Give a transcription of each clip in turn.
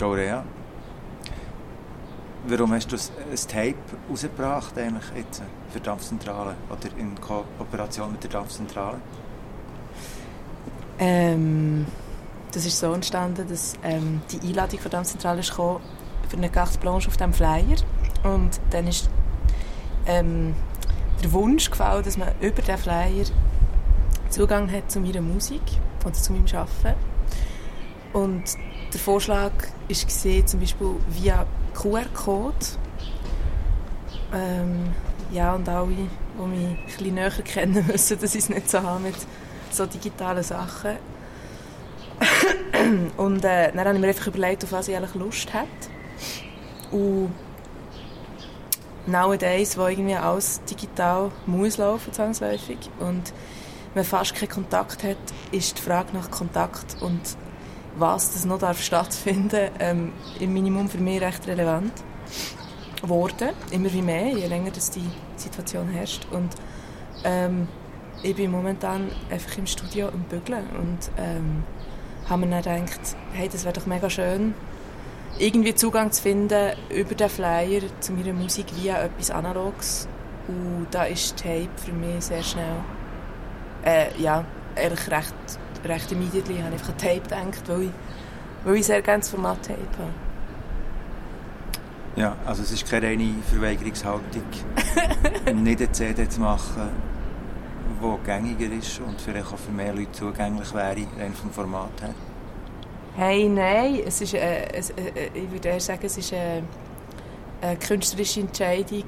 Joe Rea. Warum hast du ein Tape rausgebracht eigentlich jetzt für Dampfzentrale oder in Kooperation mit der Dampfzentrale? Ähm, das ist so entstanden, dass ähm, die Einladung von Dampfzentrale kam für eine Carte Blanche auf dem Flyer und dann ist ähm, der Wunsch gefallen, dass man über den Flyer Zugang hat zu meiner Musik oder zu meinem Arbeiten. Und der Vorschlag gesehen, zum Beispiel via QR-Code. Ähm, ja, und alle, die mich bisschen näher kennen, wissen, dass ich es nicht so habe mit so digitalen Sachen. und äh, dann habe ich mir einfach überlegt, auf was ich eigentlich Lust hätte. Und nowadays, wo irgendwie alles digital muss laufen, zwangsläufig, und man fast keinen Kontakt hat, ist die Frage nach Kontakt und was das noch darf stattfinden ähm, im Minimum für mich recht relevant geworden. Immer wie mehr, je länger das die Situation herrscht. Und ähm, ich bin momentan einfach im Studio am Bügeln und ähm, habe mir dann gedacht, hey, das wäre doch mega schön, irgendwie Zugang zu finden über den Flyer zu meiner Musik via etwas Analogs. Und da ist Tape für mich sehr schnell, äh, ja, ehrlich recht recht immediately habe ich einfach an Tape gedacht, weil ich, weil ich sehr gerne das Format Tape habe. Ja, also es ist keine reine Verweigerungshaltung, nicht eine CD zu machen, die gängiger ist und vielleicht auch für mehr Leute zugänglich wäre, rein vom Format her. Hey, nein, es ist, äh, es, äh, ich würde eher sagen, es ist äh, eine künstlerische Entscheidung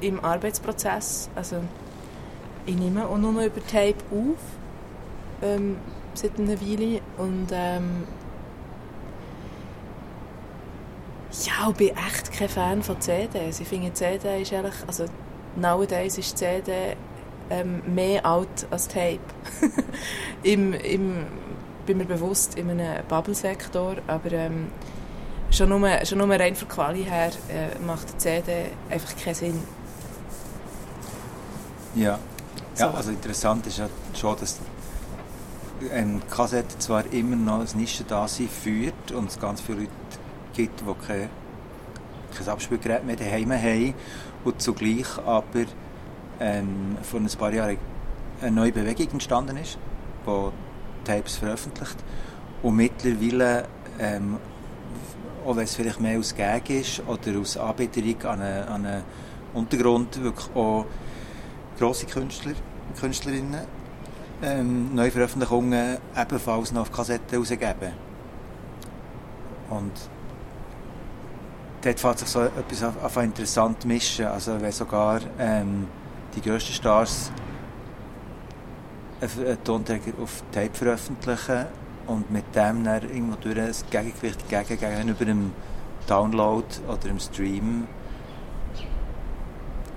im Arbeitsprozess. Also ich nehme auch nur noch über Tape auf. Ähm, seit einer Weile. Und ähm, ja, ich bin echt kein Fan von CDs. Ich finde, CD ist ehrlich, also nowadays ist CD ähm, mehr alt als Tape. Im, im, bin mir bewusst, in einem Bubble-Sektor, aber ähm, schon, nur, schon nur rein von Quali her äh, macht die CD einfach keinen Sinn. Ja. ja, also interessant ist ja schon, dass eine Kassette zwar immer noch ein Nischen-Dasein führt und es ganz viele Leute gibt, die kein, kein Abspielgerät mehr daheim haben und zugleich aber ähm, vor ein paar Jahren eine neue Bewegung entstanden ist, die Tapes veröffentlicht und mittlerweile ähm, auch wenn es vielleicht mehr aus Gag ist oder aus Anbieterung an einen, an einen Untergrund wirklich auch grosse Künstler und Künstlerinnen ähm, Neuveröffentlichungen ebenfalls noch auf Kassetten rausgeben. Und dort fängt sich so etwas auf, interessant mischen. Also wenn sogar ähm, die grössten Stars einen Tonträger auf Tape veröffentlichen und mit dem dann irgendwo durch ein Gegengewicht gegen, gegenüber einem Download oder einem Stream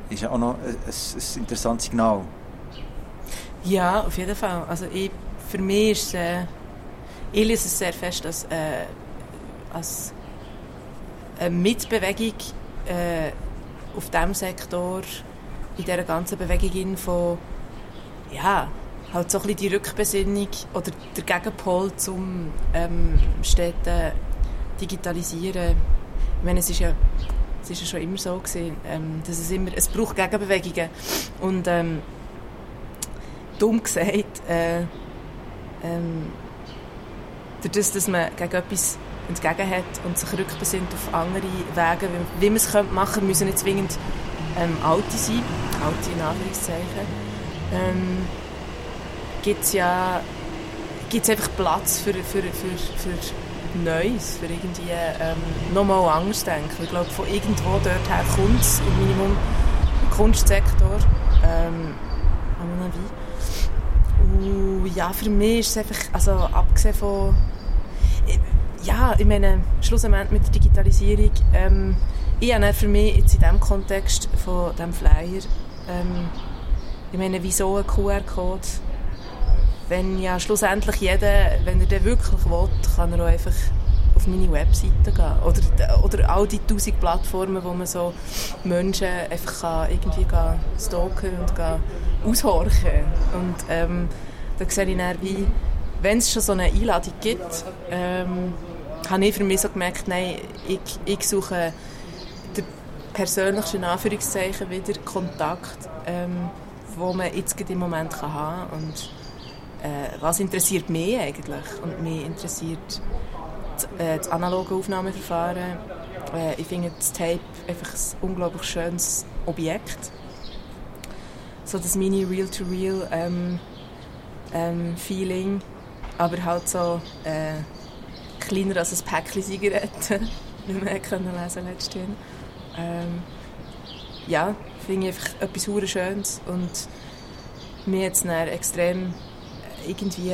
ist ja auch noch ein, ein, ein interessantes Signal. Ja, auf jeden Fall. Also ich, für mich ist äh, ich lese es sehr fest als, äh, als eine Mitbewegung äh, auf diesem Sektor, in dieser ganzen Bewegung von, ja, halt so ein bisschen die Rückbesinnung oder der Gegenpol zum ähm, Städten digitalisieren. Ich meine, es ist ja, es ist ja schon immer so gewesen, ähm, dass es immer, es braucht Gegenbewegungen und ähm, dumm gesagt, äh, ähm, dadurch, dass man gegen etwas entgegen hat und sich rückbesinnt auf andere Wege, wie, wie man es machen könnte, müssen nicht zwingend ähm, alte sein, alte in Anführungszeichen, ähm, gibt es ja gibt's einfach Platz für, für, für, für Neues, für irgendwie ähm, nochmal anders denken. Ich glaube, von irgendwo dort her kommt es im Minimum im Kunstsektor, ähm, à Und ja, für mich ist es einfach, also abgesehen von, ja, ich meine, schlussendlich mit der Digitalisierung, ähm, ich habe für mich jetzt in diesem Kontext von diesem Flyer, ähm, ich meine, wieso ein QR-Code? Wenn ja schlussendlich jeder, wenn er den wirklich will, kann er auch einfach auf meine Webseite gehen. Oder, oder all die tausend Plattformen, wo man so Menschen einfach kann irgendwie kann stalken und kann. Und ähm, da sehe ich dann, wie, wenn es schon so eine Einladung gibt, ähm, habe ich für mich so gemerkt, nein, ich, ich suche den persönlichsten Anführungszeichen wieder Kontakt, ähm, wo man jetzt im Moment haben kann. Und äh, was interessiert mich eigentlich? Und mich interessiert äh, das analoge Aufnahmeverfahren. Äh, ich finde das Tape einfach ein unglaublich schönes Objekt. So das mini Real-to-Real ähm, ähm, Feeling, aber halt so äh, kleiner als ein Päckchen Zigaretten, wie wir können lesen letztens. Ähm, ja, finde ich einfach etwas hure Schönes und mir jetzt extrem irgendwie,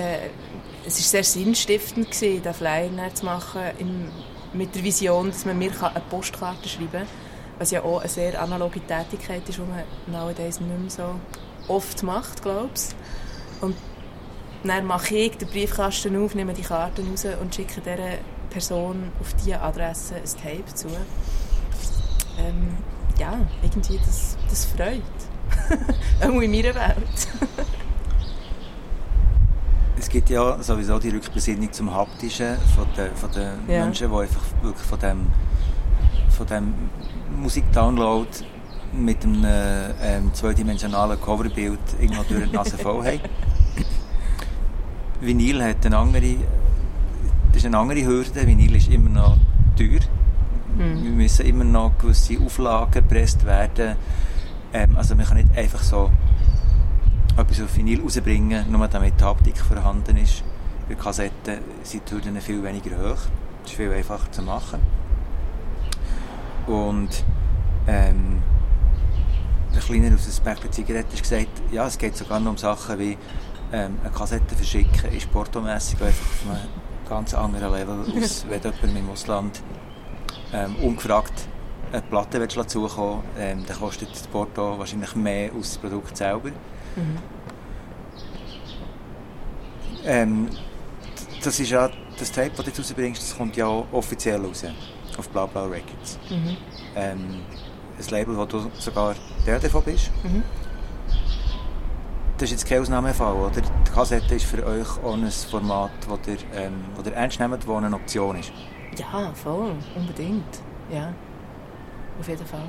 es ist sehr sinnstiftend gewesen, den Flyer zu machen im, mit der Vision, dass man mir eine Postkarte schreiben kann, was ja auch eine sehr analoge Tätigkeit ist, die man nowadays nicht mehr so oft macht, glaube ich. Und dann mache ich den Briefkasten auf, nehme die Karten raus und schicke dieser Person auf diese Adresse ein Tape zu. Ähm, ja, irgendwie, das, das freut. Auch in meiner Welt. es gibt ja sowieso die Rückbesinnung zum Haptischen von den, von den ja. Menschen, die einfach wirklich von dem, von dem Musikdownload mit einem ähm, zweidimensionalen Coverbild irgendwo durch die Nase voll haben. Vinyl hat eine andere, das ist eine andere Hürde. Vinyl ist immer noch teuer. Mhm. Wir müssen immer noch gewisse Auflagen gepresst werden. Ähm, also man kann nicht einfach so etwas auf Vinyl rausbringen, nur damit die Haptik vorhanden ist. Bei Kassetten sind die Hürden viel weniger hoch. Das ist viel einfacher zu machen. Und ähm, der Kleiner aus dem Päckchen Zigaretten hat gesagt, ja, es geht sogar noch um Sachen wie ähm, eine Kassette verschicken, ist portomässig einfach auf einem ganz anderen Level, als wenn jemand im Ausland ähm, ungefragt eine Platte zukommen ähm, dann kostet das Porto wahrscheinlich mehr als das Produkt selber. Mhm. Ähm, das ist ja das Tape, das du jetzt rausbringst, das kommt ja offiziell raus auf Bla Bla Records. Mhm. Ähm, ein Label, wo du sogar der davon bist. Mhm. Das ist jetzt kein Ausnahmefall, oder? Die Kassette ist für euch auch ein Format, das ihr, ähm, ihr ernst nehmt, das eine Option ist. Ja, voll. Unbedingt. Ja. Auf jeden Fall.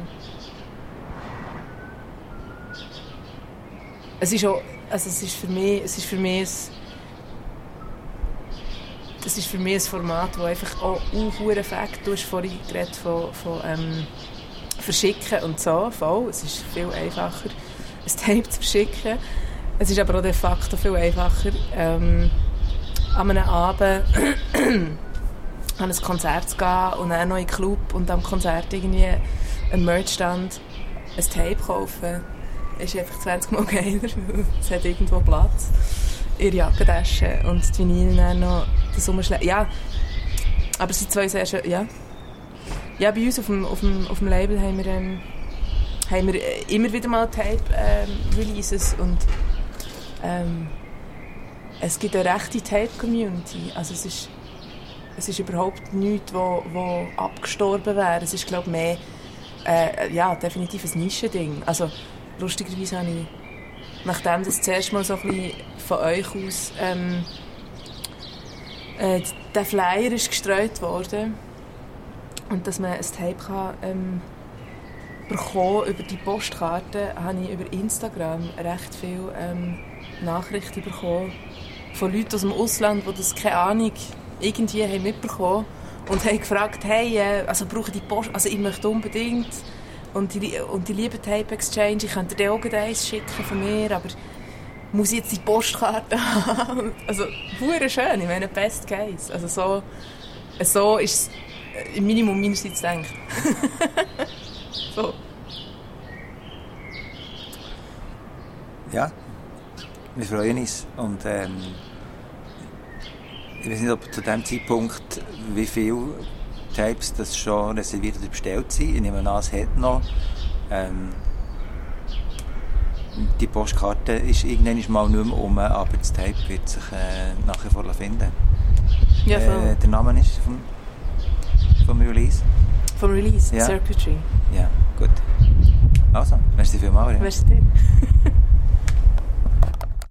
Es ist auch, also es ist für mich, es ist für mich ein, das ist für mich ein Format, das einfach auch einen Effekt, du hast vorhin geredet von, von ähm, verschicken und so, voll. Es ist viel einfacher, ein Tape zu verschicken. Es ist aber auch de facto viel einfacher, ähm, an einem Abend an ein Konzert zu gehen und dann noch in den Club und am Konzert irgendwie einen Merchstand ein Tape kaufen ist einfach 20 Mal geiler, es hat irgendwo Platz der Jackentasche und die Vinyl dann noch das umschlägt. Ja, aber es sind zwei sehr schön, ja. Ja, bei uns auf dem, auf dem, auf dem Label haben wir, ähm, haben wir immer wieder mal Tape-Releases ähm, und ähm, es gibt eine rechte Tape-Community. Also es ist, es ist überhaupt nichts, wo, wo abgestorben wäre. Es ist, glaube ich, mehr äh, ja, definitiv ein Nischending. Also lustigerweise habe ich, nachdem das zuerst mal so ein bisschen von euch aus ähm, äh, der Flyer ist gestreut worden und dass man ein Tape kann, ähm, bekommen über die Postkarte, habe ich über Instagram recht viele ähm, Nachrichten bekommen von Leuten aus dem Ausland, die das keine Ahnung irgendwie haben mitbekommen und haben gefragt, hey, äh, also brauche die Post, also ich möchte unbedingt und die, und die lieben Tape Exchange, ich könnte dir auch eins schicken von mir, aber muss ich jetzt die Postkarte haben? also, hure schön, ich meine, best case. Also so, so ist es im Minimum meinerseits denkt. so. Ja, wir freuen uns und ähm, ich weiß nicht, ob zu dem Zeitpunkt, wie viel Tapes das schon reserviert oder bestellt sind. Ich nehme an, es hat noch. Ähm, die Postkarte ist irgendwann mal nicht mehr um, aber das Tape wird sich äh, nach wie vor finden. Ja, äh, der Name ist vom, vom Release? Vom Release, ja. Circuitry. Ja, gut. Also, merci vielmals. Ja. Merci dir.